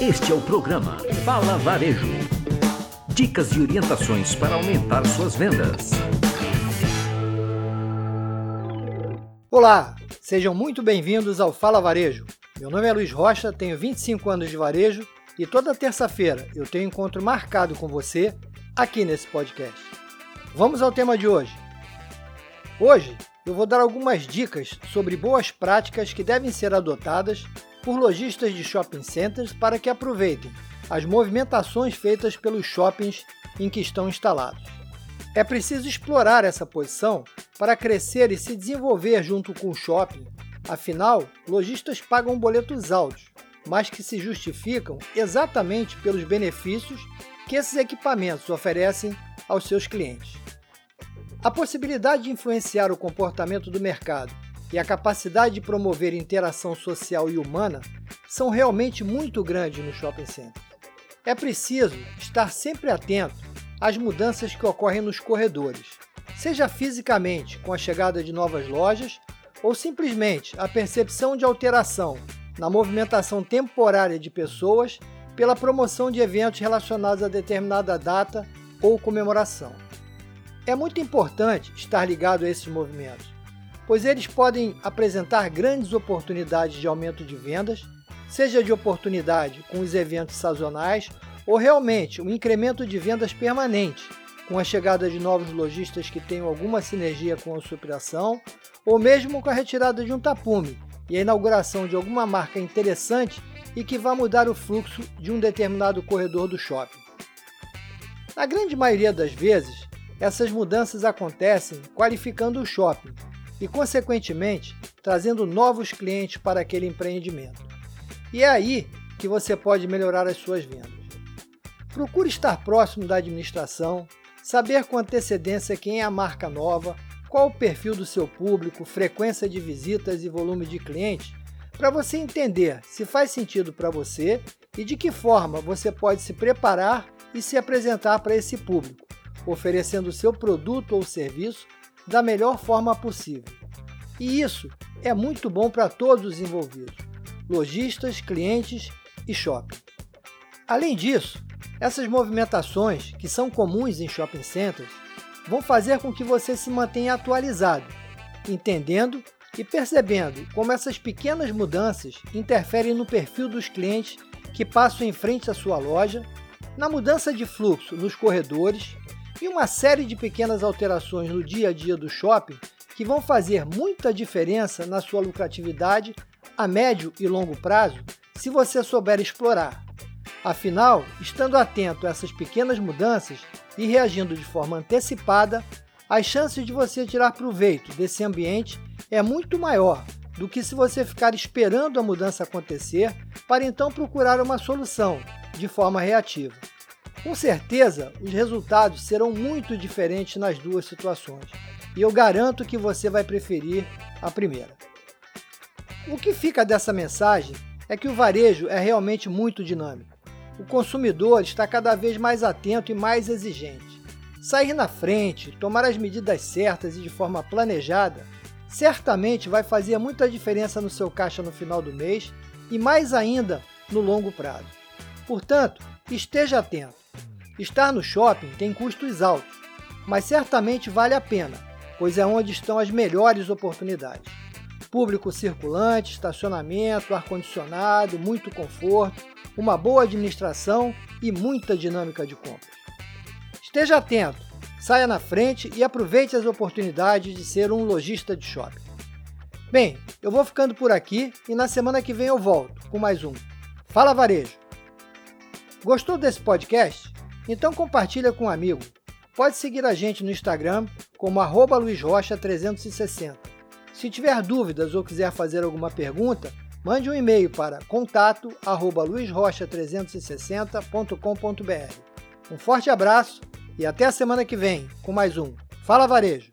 Este é o programa Fala Varejo. Dicas e orientações para aumentar suas vendas. Olá, sejam muito bem-vindos ao Fala Varejo. Meu nome é Luiz Rocha, tenho 25 anos de varejo e toda terça-feira eu tenho encontro marcado com você aqui nesse podcast. Vamos ao tema de hoje. Hoje eu vou dar algumas dicas sobre boas práticas que devem ser adotadas por lojistas de shopping centers para que aproveitem as movimentações feitas pelos shoppings em que estão instalados. É preciso explorar essa posição para crescer e se desenvolver junto com o shopping. Afinal, lojistas pagam boletos altos, mas que se justificam exatamente pelos benefícios que esses equipamentos oferecem aos seus clientes. A possibilidade de influenciar o comportamento do mercado e a capacidade de promover interação social e humana são realmente muito grandes no shopping center. É preciso estar sempre atento às mudanças que ocorrem nos corredores, seja fisicamente com a chegada de novas lojas ou simplesmente a percepção de alteração na movimentação temporária de pessoas pela promoção de eventos relacionados a determinada data ou comemoração. É muito importante estar ligado a esses movimentos, pois eles podem apresentar grandes oportunidades de aumento de vendas, seja de oportunidade com os eventos sazonais ou realmente um incremento de vendas permanente com a chegada de novos lojistas que tenham alguma sinergia com a superação, ou mesmo com a retirada de um tapume e a inauguração de alguma marca interessante e que vá mudar o fluxo de um determinado corredor do shopping. Na grande maioria das vezes, essas mudanças acontecem qualificando o shopping e, consequentemente, trazendo novos clientes para aquele empreendimento. E é aí que você pode melhorar as suas vendas. Procure estar próximo da administração, saber com antecedência quem é a marca nova, qual o perfil do seu público, frequência de visitas e volume de clientes, para você entender se faz sentido para você e de que forma você pode se preparar e se apresentar para esse público, oferecendo o seu produto ou serviço da melhor forma possível. E isso é muito bom para todos os envolvidos, lojistas, clientes e shopping. Além disso, essas movimentações, que são comuns em shopping centers, vão fazer com que você se mantenha atualizado, entendendo e percebendo como essas pequenas mudanças interferem no perfil dos clientes que passam em frente à sua loja, na mudança de fluxo nos corredores e uma série de pequenas alterações no dia a dia do shopping que vão fazer muita diferença na sua lucratividade a médio e longo prazo se você souber explorar. Afinal, estando atento a essas pequenas mudanças e reagindo de forma antecipada, as chances de você tirar proveito desse ambiente é muito maior do que se você ficar esperando a mudança acontecer para então procurar uma solução de forma reativa. Com certeza, os resultados serão muito diferentes nas duas situações, e eu garanto que você vai preferir a primeira. O que fica dessa mensagem é que o varejo é realmente muito dinâmico o consumidor está cada vez mais atento e mais exigente. Sair na frente, tomar as medidas certas e de forma planejada, certamente vai fazer muita diferença no seu caixa no final do mês e mais ainda no longo prazo. Portanto, esteja atento. Estar no shopping tem custos altos, mas certamente vale a pena, pois é onde estão as melhores oportunidades. Público circulante, estacionamento, ar-condicionado, muito conforto, uma boa administração e muita dinâmica de compras. Esteja atento, saia na frente e aproveite as oportunidades de ser um lojista de shopping. Bem, eu vou ficando por aqui e na semana que vem eu volto com mais um. Fala Varejo! Gostou desse podcast? Então compartilha com um amigo. Pode seguir a gente no Instagram como luizrocha360. Se tiver dúvidas ou quiser fazer alguma pergunta, Mande um e-mail para contato@luizrocha360.com.br. Um forte abraço e até a semana que vem com mais um Fala Varejo.